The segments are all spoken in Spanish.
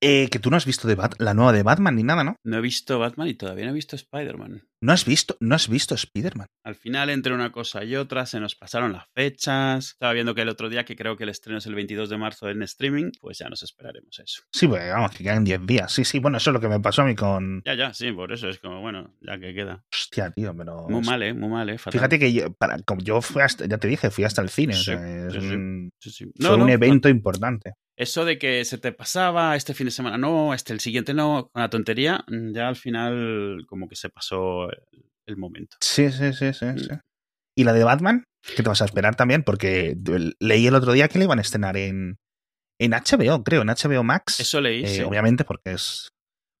Eh, que tú no has visto de Bat- la nueva de Batman ni nada, ¿no? No he visto Batman y todavía no he visto Spider-Man. No has visto, no has visto Spider-Man. Al final, entre una cosa y otra, se nos pasaron las fechas. Estaba viendo que el otro día, que creo que el estreno es el 22 de marzo en streaming, pues ya nos esperaremos eso. Sí, pues vamos, que quedan 10 días. Sí, sí, bueno, eso es lo que me pasó a mí con. Ya, ya, sí, por eso es como, bueno, ya que queda. Hostia, tío, pero. Muy mal, ¿eh? Muy mal, ¿eh? Fatal. Fíjate que yo, para, como yo fui hasta, ya te dije, fui hasta el cine. o Sí, sea, es sí, un- fue No, un no, evento importante. Eso de que se te pasaba, este fin de semana no, este el siguiente no, con la tontería, mm, ya al final como que se pasó el, momento. Sí, sí, sí, sí, Mm. sí. ¿Y la de Batman? ¿Qué te vas a esperar también? Porque leí el otro día que le iban a estrenar en, en HBO, creo, en HBO Max. Eso leí, Eh, sí. Obviamente porque es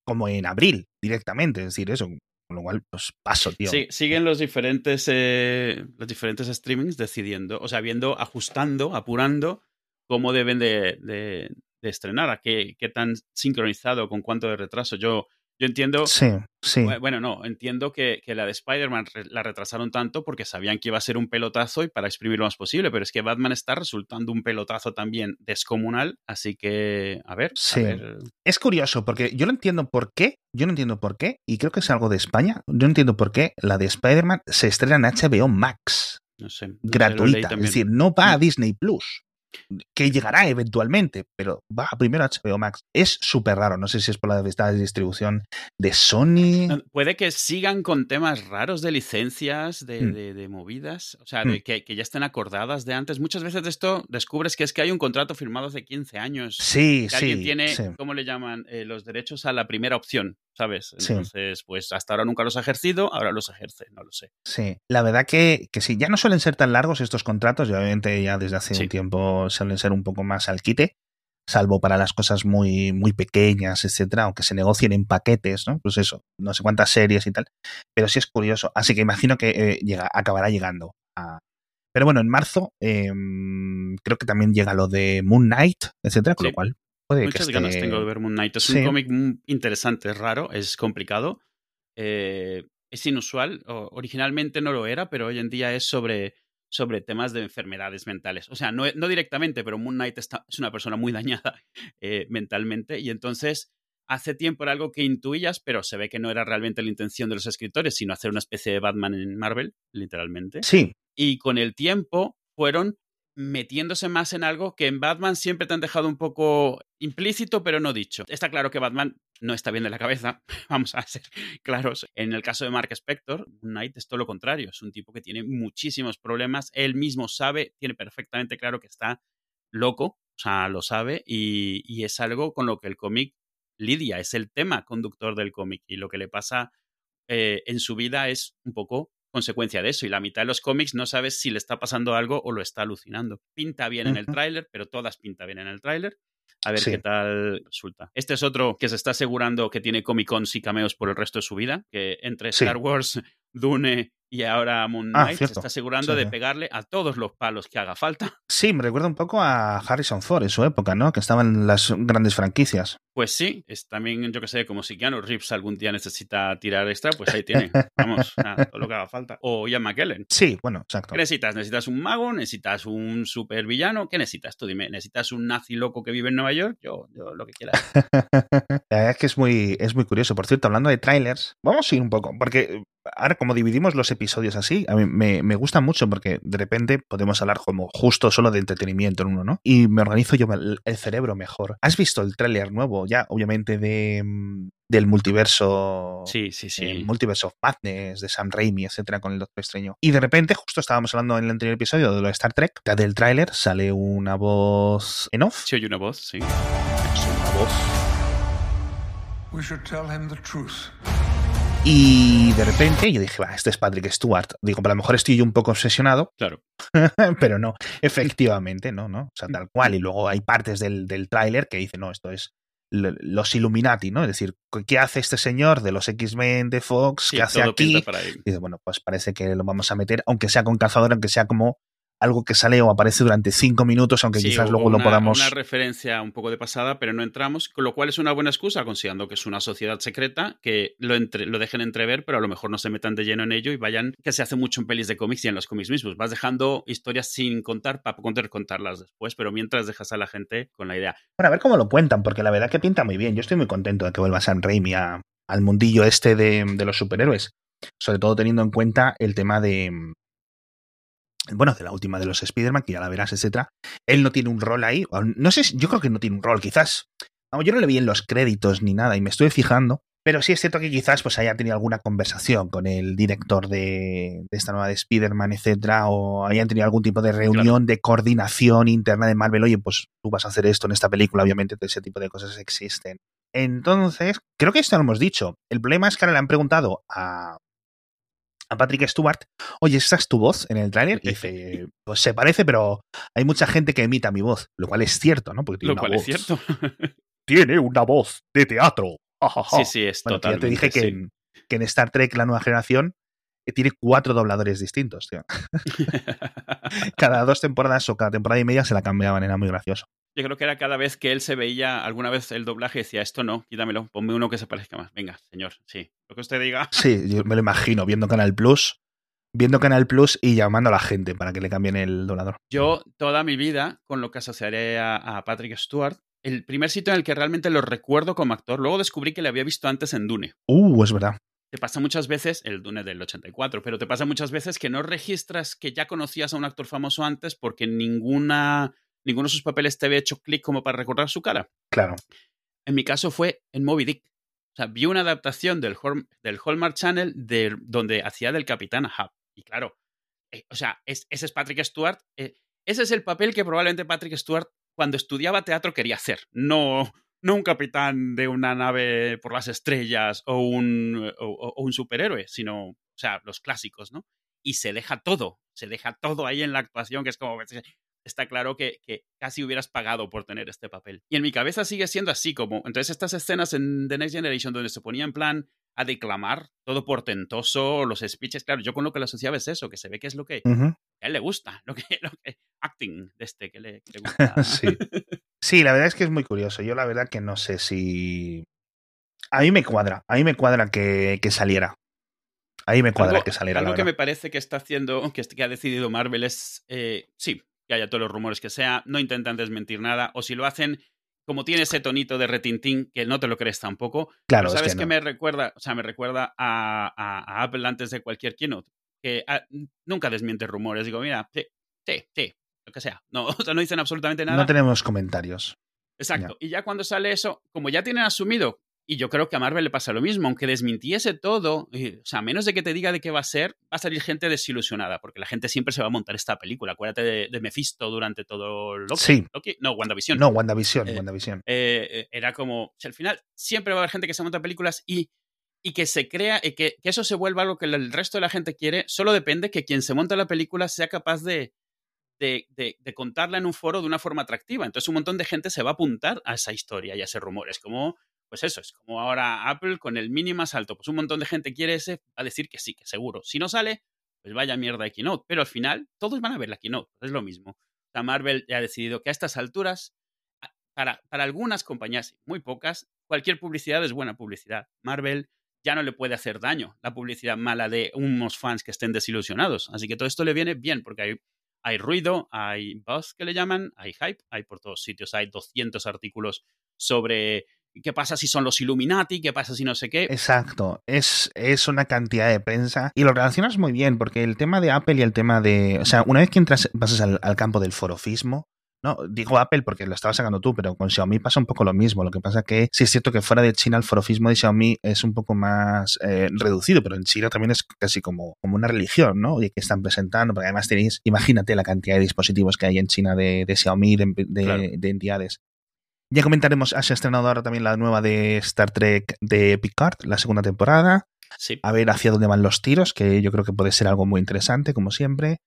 como en abril directamente, es decir, eso. Con lo cual, pues paso, tío. Sí, siguen los diferentes, eh, los diferentes streamings decidiendo, o sea, viendo, ajustando, apurando cómo deben de, de- de estrenar, a qué, qué tan sincronizado, con cuánto de retraso. Yo, yo entiendo, Sí, sí. bu- bueno, no, entiendo que, que la de Spider-Man la retrasaron tanto porque sabían que iba a ser un pelotazo y para exprimir lo más posible, pero es que Batman está resultando un pelotazo también descomunal, así que, a ver, Sí. a ver. Es curioso porque yo no entiendo por qué, yo no entiendo por qué, y creo que es algo de España, yo no entiendo por qué la de Spider-Man se estrena en HBO Max, No sé. no gratuita, es decir, no va a Mm. Disney Plus, que llegará eventualmente, pero va primero a HBO Max. Es súper raro, no sé si es por la esta distribución de Sony. Puede que sigan con temas raros de licencias, de, Mm. de- de movidas, o sea, Mm. de que, que ya estén acordadas de antes. Muchas veces de esto descubres que es que hay un contrato firmado hace 15 años. Sí, que sí, alguien tiene, sí. ¿cómo le llaman? Eh, los derechos a la primera opción, ¿sabes? Sí. Entonces, pues hasta ahora nunca los ha ejercido, ahora los ejerce, no lo sé. Sí, la verdad que, que sí, ya no suelen ser tan largos estos contratos y obviamente ya desde hace Sí. un tiempo suelen ser un poco más al quite, salvo para las cosas muy, muy pequeñas, etcétera, aunque se negocien en paquetes, ¿no? Pues eso, no sé cuántas series y tal, pero sí es curioso, así que imagino que eh, llega, acabará llegando a... Pero bueno, en marzo eh, creo que también llega lo de Moon Knight, etcétera, con Sí. lo cual puede que Muchas esté... ganas tengo de ver Moon Knight. Es Sí. un cómic interesante, es raro, es complicado. eh, es inusual. o- originalmente no lo era, pero hoy en día es sobre, sobre temas de enfermedades mentales. O sea, no, no directamente, pero Moon Knight está- es una persona muy dañada eh, mentalmente. Y entonces, hace tiempo era algo que intuías, pero se ve que no era realmente la intención de los escritores, sino hacer una especie de Batman en Marvel, literalmente Sí, y con el tiempo fueron metiéndose más en algo que en Batman siempre te han dejado un poco implícito, pero no dicho. Está claro que Batman no está bien de la cabeza, vamos a ser claros. En el caso de Mark Spector, Knight es todo lo contrario, es un tipo que tiene muchísimos problemas, él mismo sabe, tiene perfectamente claro que está loco, o sea, lo sabe, y, y es algo con lo que el cómic lidia, es el tema conductor del cómic, y lo que le pasa eh, en su vida es un poco consecuencia de eso. Y la mitad de los cómics no sabes si le está pasando algo o lo está alucinando. Pinta bien en el tráiler, pero todas pinta bien en el tráiler. A ver Sí. qué tal resulta. Este es otro que se está asegurando que tiene Comic Cons y cameos por el resto de su vida, que entre Sí. Star Wars, Dune y ahora Moon Ah, Knight se está asegurando Sí, de pegarle a todos los palos que haga falta. sí, me recuerda un poco a Harrison Ford en su época, ¿no? Que estaban en las grandes franquicias. Pues sí, es también, yo que sé, como si Keanu Reeves algún día necesita tirar extra, pues ahí tiene. Vamos, nada, todo lo que haga falta. O Ian McKellen. Sí, bueno, exacto. ¿Qué necesitas? ¿Necesitas un mago? ¿Necesitas un supervillano? ¿Qué necesitas? Tú dime, ¿necesitas un nazi loco que vive en Nueva York? Yo, yo lo que quiera. La verdad es que es muy, es muy curioso. Por cierto, hablando de trailers, vamos a ir un poco, porque ahora como dividimos los episodios así, a mí me, me gusta mucho porque de repente podemos hablar como justo solo de entretenimiento en uno, ¿no? Y me organizo yo el, el cerebro mejor. ¿Has visto el tráiler nuevo ya, obviamente, de, mm, del multiverso? Sí, sí, sí. eh, Multiverse of Madness, de Sam Raimi, etcétera, con el Doctor Extraño. Y de repente, justo estábamos hablando en el anterior episodio de lo de Star Trek, ya del tráiler sale una voz en off. Sí, oye una voz, sí. Es una voz We should tell him the truth. Y de repente yo dije, va, este es Patrick Stewart. Digo, a lo mejor estoy yo un poco obsesionado, Claro. pero no, efectivamente, no, no. O sea, tal cual. Y luego hay partes del, del tráiler que dicen, no, esto es los Illuminati, ¿no? Es decir, ¿qué hace este señor de los X-Men de Fox? Sí, ¿Qué hace aquí? Y dice, bueno, pues parece que lo vamos a meter, aunque sea con cazador, aunque sea como algo que sale o aparece durante cinco minutos, aunque Sí, quizás luego una, lo podamos. Una referencia un poco de pasada, pero no entramos, con lo cual es una buena excusa, considerando que es una sociedad secreta, que lo, entre- lo dejen entrever, pero a lo mejor no se metan de lleno en ello y vayan, que se hace mucho en pelis de cómics y en los cómics mismos. Vas dejando historias sin contar para poder contarlas después, pero mientras dejas a la gente con la idea. Bueno, a ver cómo lo cuentan, porque la verdad que pinta muy bien. Yo estoy muy contento de que vuelva Sam Raimi a- al mundillo este de, de los superhéroes. Sobre todo teniendo en cuenta el tema de. Bueno, de la última de los Spider-Man, que ya la verás, etcétera. Él no tiene un rol ahí. No sé, yo creo que no tiene un rol, quizás. Vamos, yo no le vi en los créditos ni nada y me estoy fijando. Pero sí es cierto que quizás pues haya tenido alguna conversación con el director de, de esta nueva de Spider-Man, etcétera, o hayan tenido algún tipo de reunión de coordinación interna de Marvel. Oye, pues tú vas a hacer esto en esta película, obviamente todo ese tipo de cosas existen. Entonces, creo que esto lo hemos dicho. El problema es que ahora le han preguntado a, a Patrick Stewart, oye, ¿esta es tu voz en el tráiler? Y dice, pues se parece, pero hay mucha gente que imita mi voz, lo cual es cierto, ¿no? Porque tiene Lo una cual voz. es cierto. Tiene una voz de teatro. sí, sí, es Bueno, ya totalmente. te dije que, sí. en, que en Star Trek, la nueva generación, eh, tiene cuatro dobladores distintos, tío. Cada dos temporadas o cada temporada y media se la cambiaban, era muy gracioso. Yo creo que era cada vez que él se veía alguna vez el doblaje, decía, esto no, quítamelo, ponme uno que se parezca más. Venga, señor, sí, lo que usted diga. Sí, yo me lo imagino, viendo Canal Plus, viendo Canal Plus y llamando a la gente para que le cambien el doblador. Yo, toda mi vida, con lo que asociaré a, a Patrick Stewart, el primer sitio en el que realmente lo recuerdo como actor, luego descubrí que le había visto antes en Dune. Uh, es verdad. Te pasa muchas veces, el Dune del 84, pero te pasa muchas veces que no registras que ya conocías a un actor famoso antes porque ninguna, ninguno de sus papeles te había hecho clic como para recordar su cara. Claro. En mi caso fue en Moby Dick. O sea, vi una adaptación del, Hol- del Hallmark Channel de, donde hacía del Capitán Ahab. Y claro, eh, o sea, es- ese es Patrick Stewart. eh, ese es el papel que probablemente Patrick Stewart cuando estudiaba teatro quería hacer. No, no un capitán de una nave por las estrellas o un, o un superhéroe, sino, o sea, los clásicos, ¿no? Y se deja todo, se deja todo ahí en la actuación, que es como, está claro que, que casi hubieras pagado por tener este papel. Y en mi cabeza sigue siendo así, como, entonces estas escenas en The Next Generation donde se ponía en plan a declamar, todo portentoso, los speeches, claro, yo con lo que lo asociaba es eso, que se ve que es lo que a él le gusta, lo que, lo que acting de este que le, que le gusta. Sí. Sí, la verdad es que es muy curioso. Yo la verdad que no sé si... A mí me cuadra, a mí me cuadra que, que saliera. A mí me cuadra algo, que saliera. algo la que me parece que está haciendo, que, que ha decidido Marvel es, eh, sí, que haya todos los rumores que sea, no intentan desmentir nada, o si lo hacen, como tiene ese tonito de retintín, que no te lo crees tampoco, Claro, pero es ¿sabes que qué no. me recuerda? O sea, me recuerda a, a- a Apple antes de cualquier keynote, que ah, nunca desmiente rumores, digo, mira, sí, sí, sí, lo que sea, no, o sea, no dicen absolutamente nada. No tenemos comentarios. Exacto. Y ya cuando sale eso, como ya tienen asumido, y yo creo que a Marvel le pasa lo mismo, aunque desmintiese todo, eh, o sea, a menos de que te diga de qué va a ser, va a salir gente desilusionada, porque la gente siempre se va a montar esta película. Acuérdate de, de Mephisto durante todo Loki. Sí. Loki- No, WandaVision. No, WandaVision, Eh, WandaVision. Eh, eh, era como, o sea, al final siempre va a haber gente que se monta películas y, y que se crea, y que, que eso se vuelva algo que el resto de la gente quiere, solo depende que quien se monta la película sea capaz de, de, de- de contarla en un foro de una forma atractiva. Entonces un montón de gente se va a apuntar a esa historia y a ese rumor. Es como, pues eso, es como ahora Apple con el mini más alto. Pues un montón de gente quiere ese, va a decir que sí, que seguro. Si no sale, pues vaya mierda de keynote. Pero al final todos van a ver la keynote, es lo mismo. O Marvel ya ha decidido que a estas alturas, para, para algunas compañías, muy pocas, cualquier publicidad es buena publicidad. Marvel ya no le puede hacer daño la publicidad mala de unos fans que estén desilusionados. Así que todo esto le viene bien porque hay, hay ruido, hay buzz que le llaman, hay hype, hay por todos sitios, hay 200 artículos sobre qué pasa si son los Illuminati, qué pasa si no sé qué. Exacto, es, es una cantidad de prensa y lo relacionas muy bien porque el tema de Apple y el tema de, o sea, una vez que entras, pasas al, al campo del forofismo, no, digo Apple porque lo estabas sacando tú, pero con Xiaomi pasa un poco lo mismo. Lo que pasa que sí es cierto que fuera de China el forofismo de Xiaomi es un poco más eh, reducido, pero en China también es casi como, como una religión, ¿no? Oye, que están presentando, porque además tenéis, imagínate la cantidad de dispositivos que hay en China de, de Xiaomi, de, de, Claro. de entidades. Ya comentaremos, has estrenado ahora también la nueva de Star Trek de Picard, la segunda temporada. Sí. A ver hacia dónde van los tiros, que yo creo que puede ser algo muy interesante, como siempre.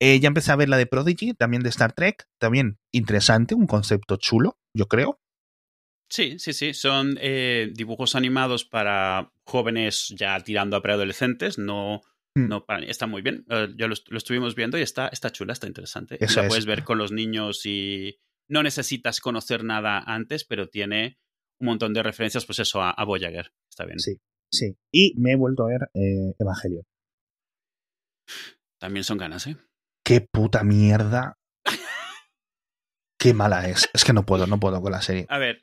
Eh, ya empecé a ver la de Prodigy, también de Star Trek, también interesante, un concepto chulo, yo creo. Sí, sí, sí. Son eh, dibujos animados para jóvenes ya tirando a preadolescentes, no, Mm. No, para está muy bien. Eh, yo lo, lo estuvimos viendo y está, está chula, está interesante. Eso la es. puedes ver con los niños y no necesitas conocer nada antes, pero tiene un montón de referencias, pues eso, a, a Voyager. Está bien. Sí, sí. Y me he vuelto a ver eh, Evangelion. También son ganas, ¿eh? Qué puta mierda. Qué mala es. Es que no puedo, no puedo con la serie. A ver,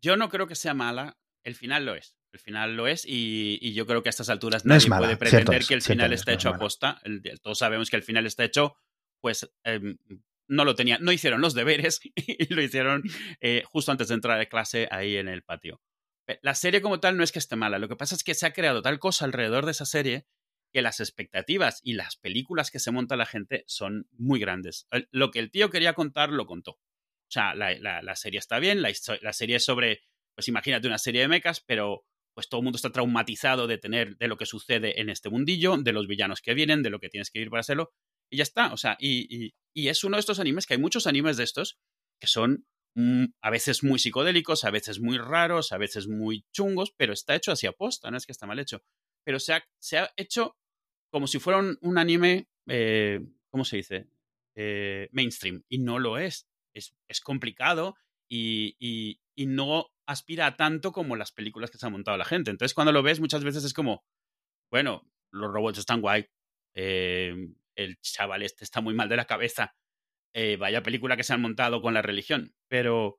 yo no creo que sea mala. El final lo es. El final lo es y, y yo creo que a estas alturas No nadie es mala, puede pretender es, que el final es, está no es hecho a posta. El- todos sabemos que el final está hecho, pues em, no lo tenían, no hicieron los deberes y lo hicieron eh, justo antes de entrar a clase ahí en el patio. La serie como tal no es que esté mala, lo que pasa es que se ha creado tal cosa alrededor de esa serie que las expectativas y las películas que se monta la gente son muy grandes. Lo que el tío quería contar, lo contó. O sea, la, la- serie está bien, la, la serie es sobre, pues imagínate una serie de mechas, pero pues todo el mundo está traumatizado de tener, de lo que sucede en este mundillo, de los villanos que vienen, de lo que tienes que ir para hacerlo, y ya está. O sea, y, y- y es uno de estos animes, que hay muchos animes de estos, que son mm, a veces muy psicodélicos, a veces muy raros, a veces muy chungos, pero está hecho así a posta, no es que está mal hecho. Pero se ha, se ha hecho como si fuera un, un anime, eh, ¿cómo se dice? Eh, mainstream, y no lo es. Es, es complicado y, y- y no aspira a tanto como las películas que se ha montado la gente. Entonces, cuando lo ves, muchas veces es como, bueno, los robots están guay, eh, el chaval este está muy mal de la cabeza, eh, vaya película que se han montado con la religión, pero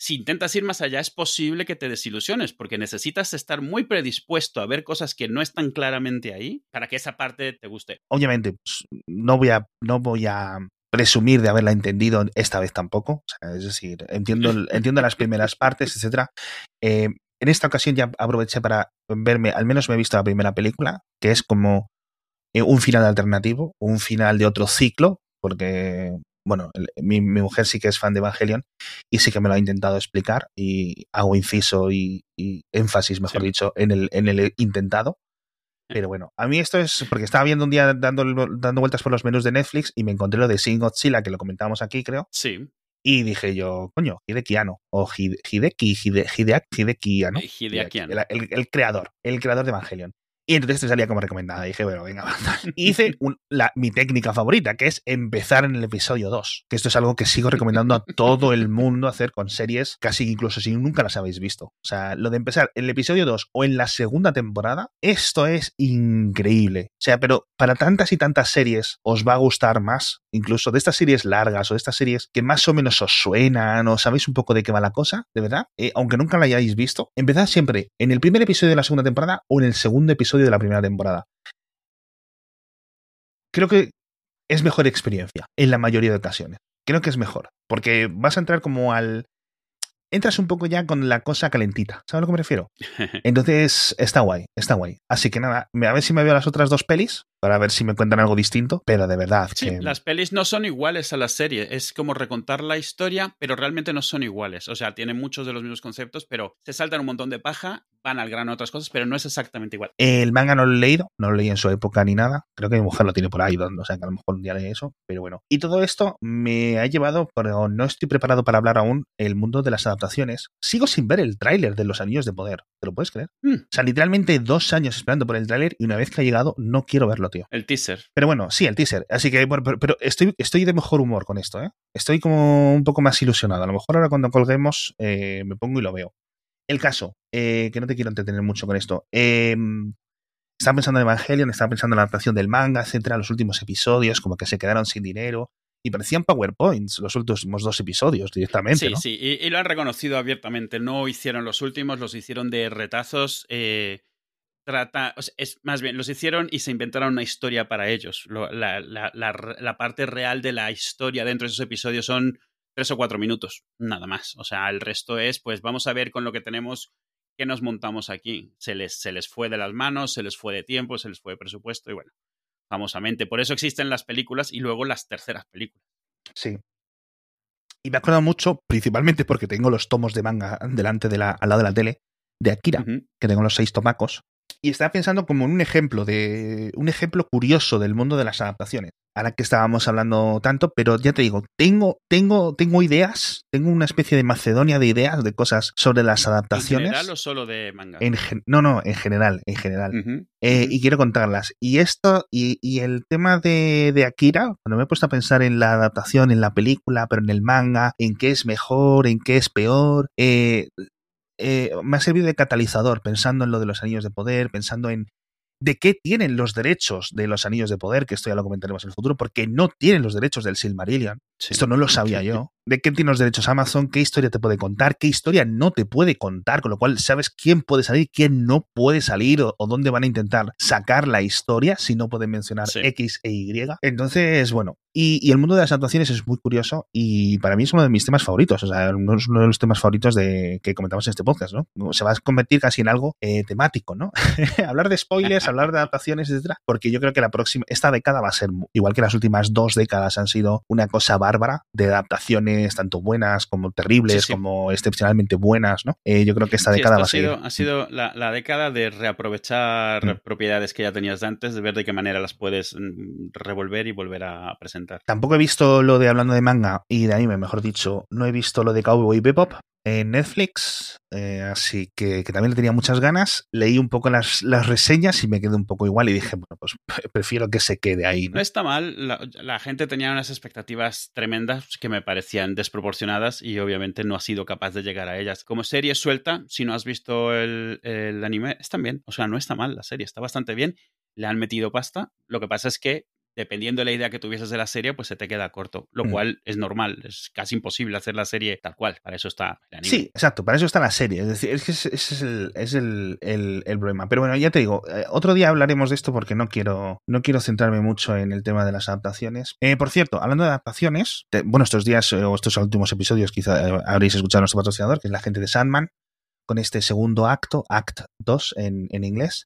si intentas ir más allá es posible que te desilusiones, porque necesitas estar muy predispuesto a ver cosas que no están claramente ahí para que esa parte te guste. Obviamente, pues, no voy a, no voy a presumir de haberla entendido esta vez tampoco. Es decir, entiendo, entiendo las primeras partes, etcétera. Eh, en esta ocasión ya aproveché para verme, al menos me he visto la primera película, que es como eh, un final alternativo, un final de otro ciclo, porque, bueno, el- mi, mi mujer sí que es fan de Evangelion y sí que me lo ha intentado explicar y hago inciso y, y énfasis, mejor Sí. dicho, en el, en el intentado. Pero bueno, a mí esto es porque estaba viendo un día dando, dando vueltas por los menús de Netflix y me encontré lo de Shin Godzilla, que lo comentábamos aquí, creo. Sí, Y dije yo, coño, Hideki Anno. O Hide- Hideki, Hide, Hideaki, Hideki Anno. Eh. El, el- el creador, el creador de Evangelion. Y entonces te salía como recomendada. Dije, bueno, venga. Y hice un- la- mi técnica favorita, que es empezar en el episodio 2. Que esto es algo que sigo recomendando a todo el mundo hacer con series, casi incluso si nunca las habéis visto. O sea, lo de empezar en el episodio 2 o en la segunda temporada, esto es increíble. O sea, pero para tantas y tantas series os va a gustar más, incluso de estas series largas o de estas series que más o menos os suenan o sabéis un poco de qué va la cosa, de verdad, eh, aunque nunca la hayáis visto, empezad siempre en el primer episodio de la segunda temporada o en el segundo episodio de la primera temporada. Creo que es mejor experiencia en la mayoría de ocasiones. Creo que es mejor, porque vas a entrar como al... Entras un poco ya con la cosa calentita, ¿sabes a lo que me refiero? Entonces, está guay, está guay. Así que nada, a ver si me veo las otras dos pelis para ver si me cuentan algo distinto, pero de verdad Sí, que... las pelis no son iguales a la serie. Es como recontar la historia, pero realmente no son iguales. O sea, tienen muchos de los mismos conceptos, pero se saltan un montón de paja, van al grano a otras cosas, pero no es exactamente igual. El manga no lo he leído, no lo leí en su época ni nada. Creo que mi mujer lo tiene por ahí, o sea que a lo mejor un día lee eso, pero bueno. Y todo esto me ha llevado, pero no estoy preparado para hablar aún, el mundo de las adaptaciones. Sigo sin ver el tráiler de Los Anillos de Poder, ¿te lo puedes creer? Hmm, O sea, literalmente dos años esperando por el tráiler y una vez que ha llegado no quiero verlo, tío. el teaser. Pero bueno, sí, el teaser. Así que, bueno, pero, pero estoy, estoy de mejor humor con esto, ¿eh? Estoy como un poco más ilusionado. A lo mejor ahora cuando colguemos eh, me pongo y lo veo. El caso, eh, que no te quiero entretener mucho con esto. Eh, estaba pensando en Evangelion, estaba pensando en la adaptación del manga, etcétera, los últimos episodios, como que se quedaron sin dinero. Y parecían PowerPoints los últimos dos episodios directamente, Sí, ¿no? sí, y, y lo han reconocido abiertamente. No hicieron los últimos, los hicieron de retazos. eh, trata, o sea, es más bien, los hicieron y se inventaron una historia para ellos. Lo- la, la- la- la parte real de la historia dentro de esos episodios son tres o cuatro minutos, nada más. O sea, el resto es, pues vamos a ver con lo que tenemos que nos montamos aquí. Se les, se les fue de las manos, se les fue de tiempo, se les fue de presupuesto y bueno, famosamente. Por eso existen las películas y luego las terceras películas. Sí. Y me acuerdo mucho, principalmente porque tengo los tomos de manga delante de la, al lado de la tele, de Akira, que tengo los seis tomacos. Y estaba pensando como en un ejemplo de. un ejemplo curioso del mundo de las adaptaciones. Ahora que estábamos hablando tanto, pero ya te digo, tengo, tengo, tengo ideas, tengo una especie de Macedonia de ideas, de cosas sobre las adaptaciones. ¿En general o solo de manga? no, no, en general, en general. Eh, y quiero contarlas. Y esto, y, y el tema de, de, Akira, cuando me he puesto a pensar en la adaptación, en la película, pero en el manga, en qué es mejor, en qué es peor, eh, eh, me ha servido de catalizador, pensando en lo de los anillos de poder, pensando en de qué tienen los derechos de los anillos de poder, que esto ya lo comentaremos en el futuro, porque no tienen los derechos del Silmarillion. Esto no lo sabía yo. ¿De qué tiene los derechos Amazon? ¿Qué historia te puede contar? ¿Qué historia no te puede contar? Con lo cual sabes quién puede salir, quién no puede salir o, dónde van a intentar sacar la historia si no pueden mencionar X e Y. Entonces, bueno, y, el mundo de las actuaciones es muy curioso y para mí es uno de mis temas favoritos. O sea, es uno de los temas favoritos de, que comentamos en este podcast, ¿no? Se va a convertir casi en algo eh, temático, ¿no? hablar de spoilers, hablar de adaptaciones, etcétera, porque yo creo que la próxima, esta década va a ser, igual que las últimas dos décadas han sido una cosa bárbara de adaptaciones tanto buenas como terribles, como excepcionalmente buenas, ¿no? Eh, yo creo que esta década va a ser. Ha sido la, década de reaprovechar mm. propiedades que ya tenías de antes, de ver de qué manera las puedes mm, revolver y volver a presentar Tampoco he visto lo de hablando de manga y de anime, mejor dicho. No he visto lo de Cowboy Bebop en Netflix, eh, así que, también le tenía muchas ganas. Leí un poco las, reseñas y me quedé un poco igual y dije, bueno, pues prefiero que se quede ahí. No, está mal, la, gente tenía unas expectativas tremendas que me parecían desproporcionadas y obviamente no ha sido capaz de llegar a ellas. Como serie suelta, si no has visto el, el anime, está bien, o sea, no está mal la serie, está bastante bien. Le han metido pasta. Lo que pasa es que dependiendo de la idea que tuvieses de la serie, pues se te queda corto, lo mm. cual es normal, es casi imposible hacer la serie tal cual, para eso está el anime. Sí, exacto, para eso está la serie, es decir, es que ese es, el, es el, el, problema. Pero bueno, ya te digo, eh, otro día hablaremos de esto porque no quiero, no quiero centrarme mucho en el tema de las adaptaciones. Eh, por cierto, hablando de adaptaciones, bueno, estos días eh, o estos últimos episodios quizá habréis escuchado a nuestro patrocinador, que es la gente de Sandman, con este segundo acto, Act 2 en, en inglés.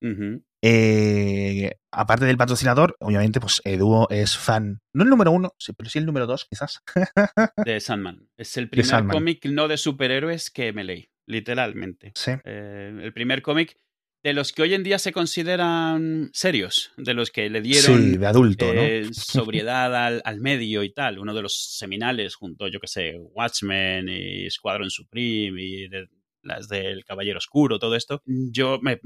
Eh, aparte del patrocinador, obviamente, pues Edu es fan, no el número uno, pero sí el número dos, quizás. de Sandman. Es el primer cómic no de superhéroes que me leí, literalmente. Sí. Eh, el primer cómic de los que hoy en día se consideran serios, de los que le dieron de adulto, eh, sobriedad al, al, medio y tal. Uno de los seminales junto, yo que sé, Watchmen y Squadron Supreme y de, las del Caballero Oscuro, todo esto, yo me,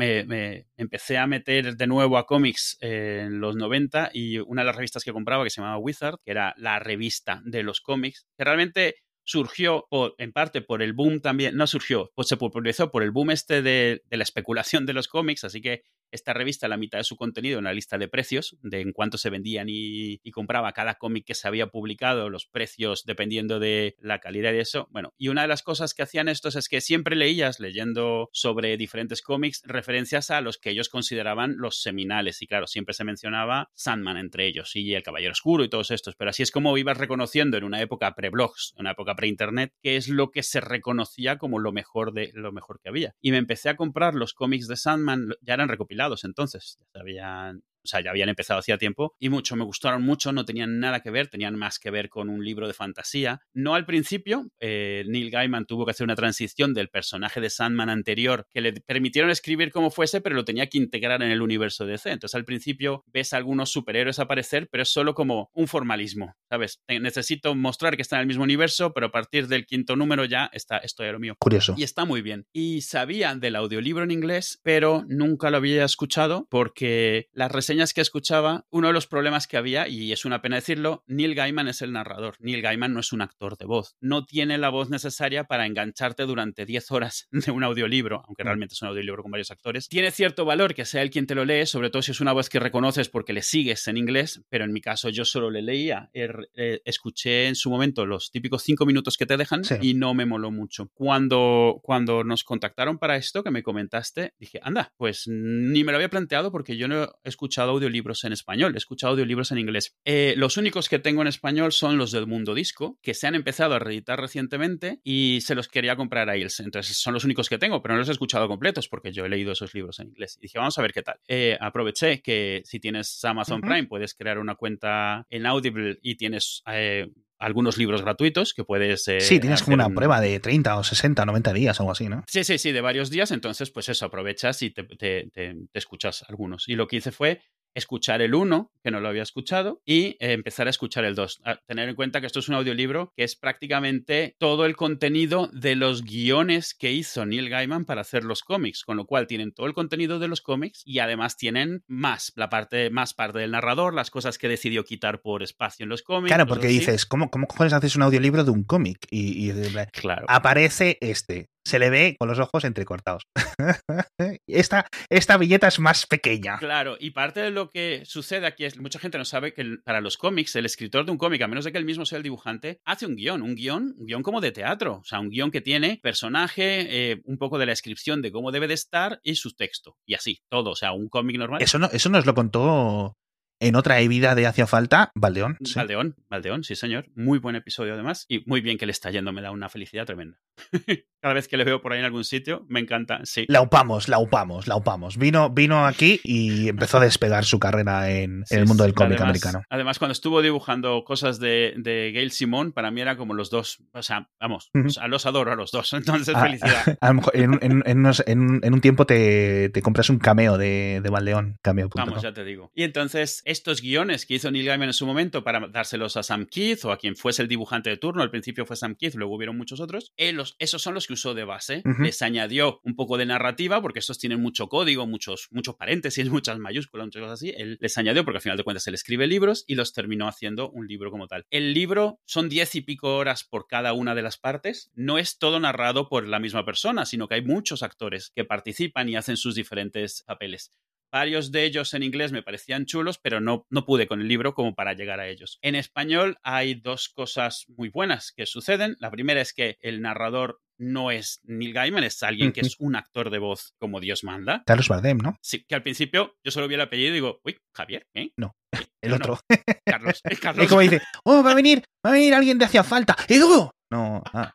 empecé a meter de nuevo a cómics en los 90 y una de las revistas que compraba que se llamaba Wizard, que era la revista de los cómics, que realmente surgió en parte por el boom también, no surgió, pues se popularizó por el boom este de, de la especulación de los cómics, así que esta revista, la mitad de su contenido, una lista de precios, de en cuánto se vendían y, compraba cada cómic que se había publicado, los precios dependiendo de la calidad de eso. Bueno, y una de las cosas que hacían estos es que siempre leías, leyendo sobre diferentes cómics, referencias a los que ellos consideraban los seminales. Y claro, siempre se mencionaba Sandman entre ellos y El Caballero Oscuro y todos estos. Pero así es como ibas reconociendo en una época pre-blogs, en una época pre-internet, qué es lo que se reconocía como lo mejor de lo mejor que había. Y me empecé a comprar los cómics de Sandman, ya eran recopilados entonces, ya habían o sea, ya habían empezado hacía tiempo y mucho, me gustaron mucho, no tenían nada que ver, tenían más que ver con un libro de fantasía. No al principio, eh, Neil Gaiman tuvo que hacer una transición del personaje de Sandman anterior que le permitieron escribir como fuese, pero lo tenía que integrar en el universo de DC. Entonces al principio ves a algunos superhéroes aparecer, pero es solo como un formalismo, ¿sabes? Necesito mostrar que está en el mismo universo, pero a partir del quinto número ya está, esto ya lo mío. Curioso. Y está muy bien. Y sabía del audiolibro en inglés, pero nunca lo había escuchado porque las reseñas que escuchaba, uno de los problemas que había, y es una pena decirlo, Neil Gaiman es el narrador. Neil Gaiman no es un actor de voz. No tiene la voz necesaria para engancharte durante 10 horas de un audiolibro, aunque mm. realmente es un audiolibro con varios actores. Tiene cierto valor que sea él quien te lo lee, sobre todo si es una voz que reconoces porque le sigues en inglés, pero en mi caso yo solo le leía. Er, eh, escuché en su momento los típicos 5 minutos que te dejan y no me moló mucho. Cuando, cuando nos contactaron para esto que me comentaste, dije, anda, pues ni me lo había planteado porque yo no he escuchado audiolibros en español, he escuchado audiolibros en inglés. Eh, los únicos que tengo en español son los del Mundo Disco, que se han empezado a reeditar recientemente y se los quería comprar a Ilse. Entonces son los únicos que tengo, pero no los he escuchado completos porque yo he leído esos libros en inglés. Y dije, vamos a ver qué tal. Eh, aproveché que si tienes Amazon Prime puedes crear una cuenta en Audible y tienes... Eh, algunos libros gratuitos que puedes... sí, tienes como una prueba de 30 o 60 o 90 días o algo así, ¿no? Sí, sí, sí, de varios días. Entonces, pues eso, aprovechas y te, te, escuchas algunos. Y lo que hice fue escuchar el 1, que no lo había escuchado, y eh, empezar a escuchar el 2. A tener en cuenta que esto es un audiolibro que es prácticamente todo el contenido de los guiones que hizo Neil Gaiman para hacer los cómics, con lo cual tienen todo el contenido de los cómics y además tienen más, la parte, más parte del narrador, las cosas que decidió quitar por espacio en los cómics. Claro, porque dices, ¿cómo, ¿cómo cojones haces un audiolibro de un cómic? Y, y claro. aparece este se le ve con los ojos entrecortados. esta, esta billeta es más pequeña. Claro, y parte de lo que sucede aquí es, mucha gente no sabe que para los cómics, el escritor de un cómic, a menos de que él mismo sea el dibujante, hace un guion, un guion, un guion como de teatro, o sea, un guion que tiene personaje, eh, un poco de la descripción de cómo debe de estar y su texto, y así, todo, o sea, un cómic normal. Eso, no, eso nos lo contó en otra vida de Hacia Falta, Valdeón. Sí. Valdeón, Valdeón, sí señor. Muy buen episodio además. Y muy bien que le está yendo, me da una felicidad tremenda. Cada vez que le veo por ahí en algún sitio, me encanta, sí. La upamos, la upamos, la upamos. Vino, vino aquí y empezó a despegar su carrera en, el mundo del cómic americano. Además, cuando estuvo dibujando cosas de, de Gail Simón, para mí era como los dos. O sea, vamos, a los adoro a los dos. Entonces, a, felicidad. A, lo mejor en, en, en, un tiempo te, te, compras un cameo de, de Valdeón. Cameo. Vamos, ya te digo. Y entonces, estos guiones que hizo Neil Gaiman en su momento para dárselos a Sam Keith o a quien fuese el dibujante de turno, al principio fue Sam Keith, luego hubieron muchos otros, eh, los, esos son los que usó de base. Uh -huh. Les añadió un poco de narrativa, porque estos tienen mucho código, muchos, muchos paréntesis, muchas mayúsculas, muchas cosas así. Él les añadió, porque al final de cuentas él escribe libros y los terminó haciendo un libro como tal. El libro son diez y pico horas por cada una de las partes. No es todo narrado por la misma persona, sino que hay muchos actores que participan y hacen sus diferentes papeles. Varios de ellos en inglés me parecían chulos, pero no, no pude con el libro como para llegar a ellos. En español hay dos cosas muy buenas que suceden. La primera es que el narrador no es Neil Gaiman, es alguien que es un actor de voz como Dios manda. Carlos Bardem, ¿no? Sí, que al principio yo solo vi el apellido y digo, uy, Javier, ¿eh? No, el otro. No. Carlos, es Carlos. Es como dice, oh, va a venir, va a venir alguien de hacía falta. ¡Y luego! No, ah,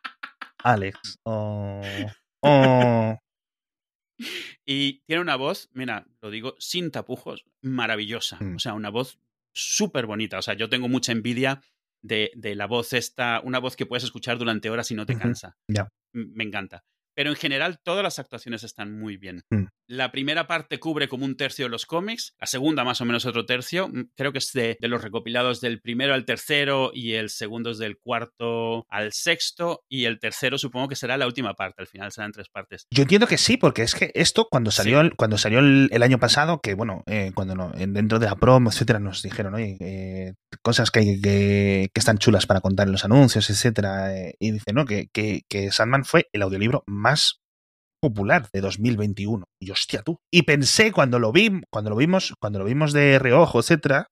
Alex. Oh, oh. Y tiene una voz, mira, lo digo sin tapujos, maravillosa. Mm. O sea, una voz súper bonita. O sea, yo tengo mucha envidia de, de, la voz esta, una voz que puedes escuchar durante horas y no te cansa. Yeah. Me encanta. Pero en general todas las actuaciones están muy bien. Mm. La primera parte cubre como un tercio de los cómics, la segunda más o menos otro tercio. Mm, Creo que es de, de, los recopilados del primero al tercero y el segundo es del cuarto al sexto y el tercero supongo que será la última parte, al final serán tres partes. Yo entiendo que sí, porque es que esto cuando salió, sí. cuando salió el, el, año pasado, que bueno, eh, cuando no, dentro de la promo, etcétera, nos dijeron, oye, eh, cosas que, que, que, están chulas para contar en los anuncios, etcétera, eh, y dice, ¿no? Que, que, que Sandman fue el audiolibro más popular de 2021. Y hostia, tú. Y pensé cuando lo vi, cuando lo vimos, cuando lo vimos de reojo, etcétera,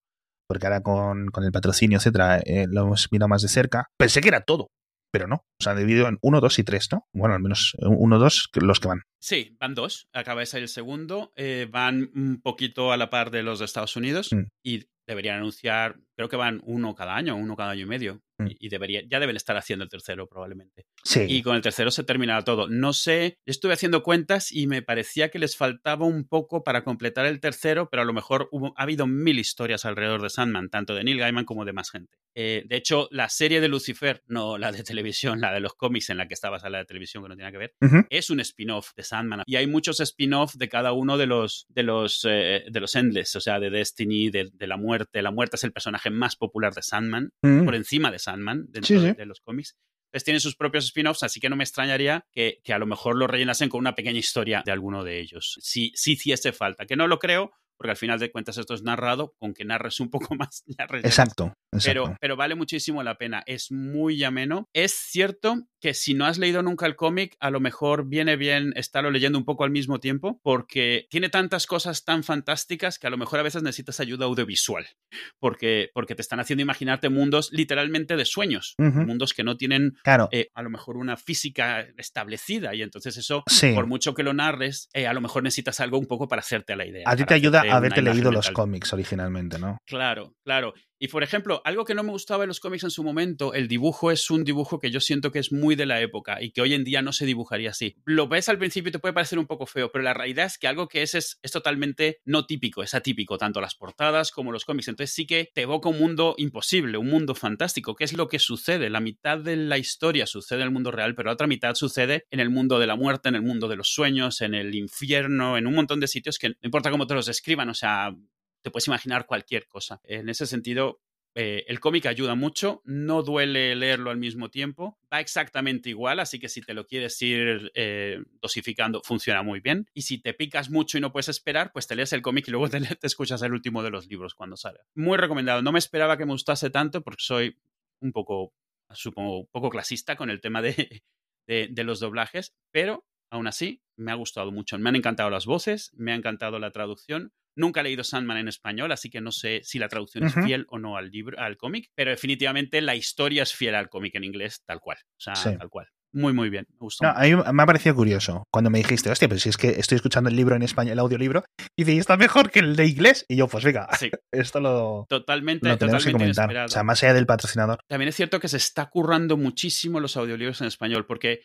porque ahora con, con el patrocinio, etcétera, eh, lo hemos mirado más de cerca, pensé que era todo. Pero no, o sea, dividido en 1, 2 y 3, ¿no? Bueno, al menos 1, 2 los que van. Sí, van dos. Acaba de salir el segundo. Eh, van un poquito a la par de los de Estados Unidos mm. y deberían anunciar, creo que van uno cada año, uno cada año y medio. Mm. Y, y, debería, ya deben estar haciendo el tercero probablemente. Sí. Y con el tercero se terminará todo. No sé, estuve haciendo cuentas y me parecía que les faltaba un poco para completar el tercero, pero a lo mejor hubo, ha habido mil historias alrededor de Sandman, tanto de Neil Gaiman como de más gente. Eh, de hecho, la serie de Lucifer, no la de televisión, la de los cómics en la que estaba la de televisión que no tiene que ver, uh -huh. es un spin-off de Sandman. Y hay muchos spin-off de cada uno de los, de los, eh, de los Endless, o sea, de Destiny, de, de, la muerte. La muerte es el personaje más popular de Sandman, -huh. por encima de Sandman, dentro sí, sí. De, los cómics. Entonces tienen sus propios spin-offs, así que no me extrañaría que, que, a lo mejor lo rellenasen con una pequeña historia de alguno de ellos. Si sí, sí hiciese falta, que no lo creo, porque al final de cuentas esto es narrado, con que narres un poco más. Exacto, exacto. Pero, pero vale muchísimo la pena, es muy ameno. Es cierto que si no has leído nunca el cómic, a lo mejor viene bien estarlo leyendo un poco al mismo tiempo, porque tiene tantas cosas tan fantásticas que a lo mejor a veces necesitas ayuda audiovisual, porque, porque te están haciendo imaginarte mundos literalmente de sueños, uh -huh. mundos que no tienen claro. eh, a lo mejor una física establecida, y entonces eso, sí. por mucho que lo narres, eh, a lo mejor necesitas algo un poco para hacerte la idea. A ti te ayuda haberte leído los cómics originalmente, ¿no? Claro, claro. Y por ejemplo, algo que no me gustaba de los cómics en su momento, el dibujo es un dibujo que yo siento que es muy de la época y que hoy en día no se dibujaría así. Lo ves al principio y te puede parecer un poco feo, pero la realidad es que algo que es es, es totalmente no típico, es atípico, tanto las portadas como los cómics. Entonces sí que te evoca un mundo imposible, un mundo fantástico, que es lo que sucede. La mitad de la historia sucede en el mundo real, pero la otra mitad sucede en el mundo de la muerte, en el mundo de los sueños, en el infierno, en un montón de sitios que no importa cómo te los describan, o sea, te puedes imaginar cualquier cosa. En ese sentido, eh, el cómic ayuda mucho, no duele leerlo al mismo tiempo, va exactamente igual, así que si te lo quieres ir eh, dosificando, funciona muy bien. Y si te picas mucho y no puedes esperar, pues te lees el cómic y luego te, te, escuchas el último de los libros cuando sale. Muy recomendado, no me esperaba que me gustase tanto porque soy un poco, supongo, un poco clasista con el tema de los doblajes, pero aún así me ha gustado mucho. Me han encantado las voces, me ha encantado la traducción Nunca he leído Sandman en español, así que no sé si la traducción es fiel o no al libro, al cómic, pero definitivamente la historia es fiel al cómic en inglés, tal cual. O sea, tal cual. Muy, muy bien. Me gustó. a mí me ha parecido curioso cuando me dijiste, hostia, pero si es que estoy escuchando el libro en español, el audiolibro, y dice, está mejor que el de inglés. Y yo, pues venga, esto lo. Totalmente, lo tenemos que comentar. O sea, más allá del patrocinador. También es cierto que se está currando muchísimo los audiolibros en español, porque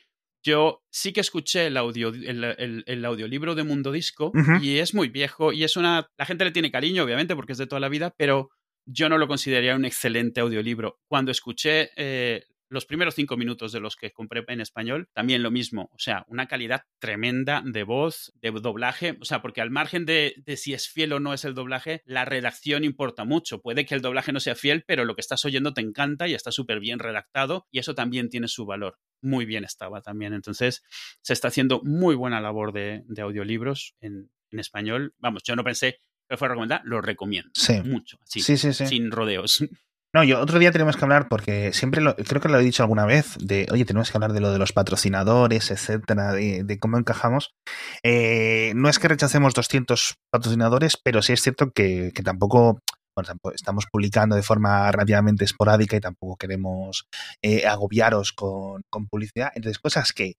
yo sí que escuché el, audio, el, audiolibro de Mundo Disco y es muy viejo y es una... La gente le tiene cariño, obviamente, porque es de toda la vida, pero yo no lo consideraría un excelente audiolibro. Cuando escuché eh, los primeros cinco minutos de los que compré en español, también lo mismo. O sea, una calidad tremenda de voz, de doblaje. O sea, porque al margen de, de, si es fiel o no es el doblaje, la redacción importa mucho. Puede que el doblaje no sea fiel, pero lo que estás oyendo te encanta y está súper bien redactado y eso también tiene su valor muy bien estaba también. Entonces, se está haciendo muy buena labor de, audiolibros en, español. Vamos, yo no pensé que fuera a recomendar, lo recomiendo. Sí. Mucho, sí, sí, sí, sin rodeos. No, yo otro día tenemos que hablar porque siempre lo, creo que lo he dicho alguna vez de, oye, tenemos que hablar de lo de los patrocinadores, etcétera, de, cómo encajamos. Eh, no es que rechacemos 200 patrocinadores, pero sí es cierto que, tampoco estamos publicando de forma relativamente esporádica y tampoco queremos eh, agobiaros con, con, publicidad. Entonces, cosas que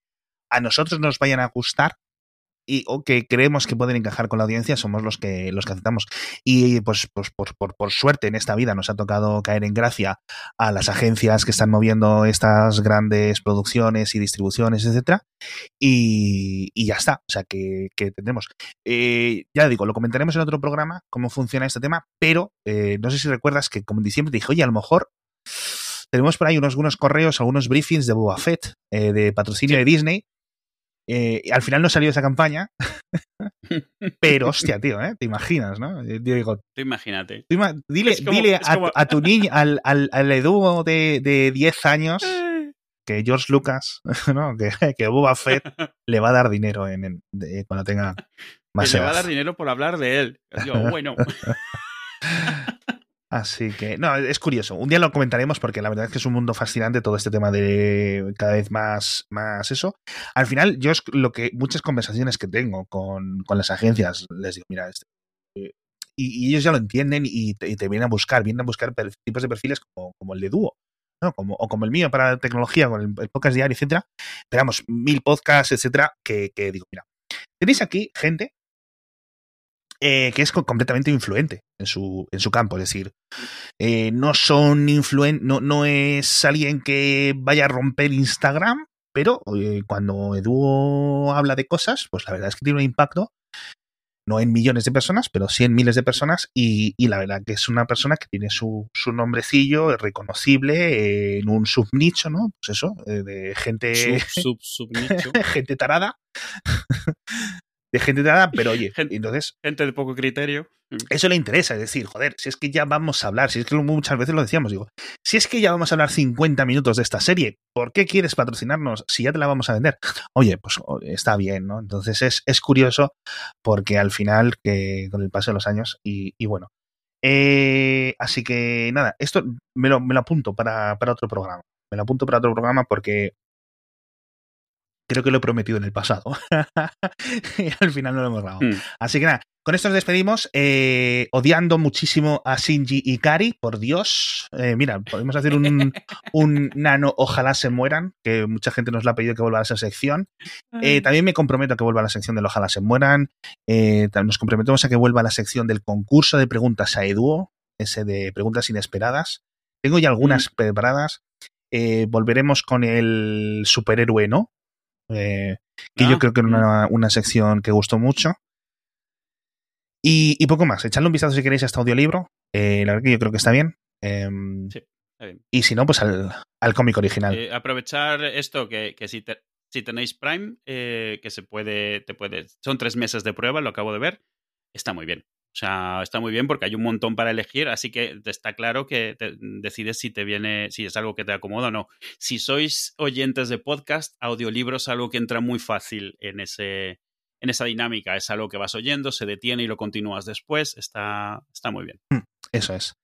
a nosotros nos vayan a gustar, y, o que creemos que pueden encajar con la audiencia somos los que los que aceptamos. Y pues, pues por, por, por, suerte en esta vida nos ha tocado caer en gracia a las agencias que están moviendo estas grandes producciones y distribuciones etcétera y, y ya está o sea que, que tendremos. Eh, ya digo lo comentaremos en otro programa cómo funciona este tema pero eh, no sé si recuerdas que como en diciembre dije oye a lo mejor tenemos por ahí unos, unos correos, algunos briefings de Boba Fett, eh, de patrocinio de Disney, eh, al final no salió esa campaña, pero hostia, tío, ¿eh? Te imaginas, ¿no? Yo digo, tú imagínate. dile, dile a, tu niño, al, al, al Edu de, de 10 años, que George Lucas, ¿no? Que, que Boba Fett le va a dar dinero en, cuando tenga más que Le va a dar dinero por hablar de él. Yo, bueno. Así que, no, es curioso. Un día lo comentaremos porque la verdad es que es un mundo fascinante todo este tema de cada vez más, más eso. Al final, yo es lo que muchas conversaciones que tengo con, con las agencias les digo, mira, este, eh, y, ellos ya lo entienden y te, vienen a buscar, vienen a buscar tipos de perfiles como, el de dúo. ¿no? Como, o como el mío para la tecnología, con el, podcast diario, etcétera. Esperamos mil podcasts, etcétera, que, que digo, mira, tenéis aquí gente eh, que es completamente influente en su, en su campo. Es decir, eh, no son influen no, no es alguien que vaya a romper Instagram, pero eh, cuando Edu habla de cosas, pues la verdad es que tiene un impacto, no en millones de personas, pero sí en miles de personas, y, y la verdad que es una persona que tiene su, su nombrecillo reconocible en un subnicho, ¿no? Pues eso, de gente... Sub, sub, subnicho. gente tarada de gente nada, pero oye, gente, entonces. Gente de poco criterio. Eso le interesa, es decir, joder, si es que ya vamos a hablar, si es que muchas veces lo decíamos, digo, si es que ya vamos a hablar 50 minutos de esta serie, ¿por qué quieres patrocinarnos si ya te la vamos a vender? Oye, pues está bien, ¿no? Entonces es, es curioso porque al final, que con el paso de los años, y, y bueno. Eh, así que nada, esto me lo, me lo apunto para, para otro programa. Me lo apunto para otro programa porque creo que lo he prometido en el pasado. y al final no lo hemos grabado. Mm. Así que nada, con esto nos despedimos, eh, odiando muchísimo a Shinji y Kari, por Dios. Eh, mira, podemos hacer un, un, nano Ojalá se mueran, que mucha gente nos lo ha pedido que vuelva a esa sección. Eh, también me comprometo a que vuelva a la sección del Ojalá se mueran. nos comprometemos a que vuelva a la sección del concurso de preguntas a Eduo, ese de preguntas inesperadas. Tengo ya algunas mm. preparadas. volveremos con el superhéroe, ¿no? Eh, que yo ah, creo que era una, una, sección que gustó mucho. Y, y, poco más. Echadle un vistazo si queréis a este audiolibro. Eh, la verdad que yo creo que está bien. Eh, sí, está bien. Y si no, pues al, al cómic original. Eh, aprovechar esto que, que si, te, si, tenéis Prime, que se puede, te puede. Son tres meses de prueba, lo acabo de ver. Está muy bien. Sea, está muy bien porque hay un montón para elegir, así que está claro que decides si te viene, si es algo que te acomoda o no. Si sois oyentes de podcast, audiolibros es algo que entra muy fácil en ese, en esa dinámica. Es algo que vas oyendo, se detiene y lo continúas después. Está, está muy bien. Hmm, eso es.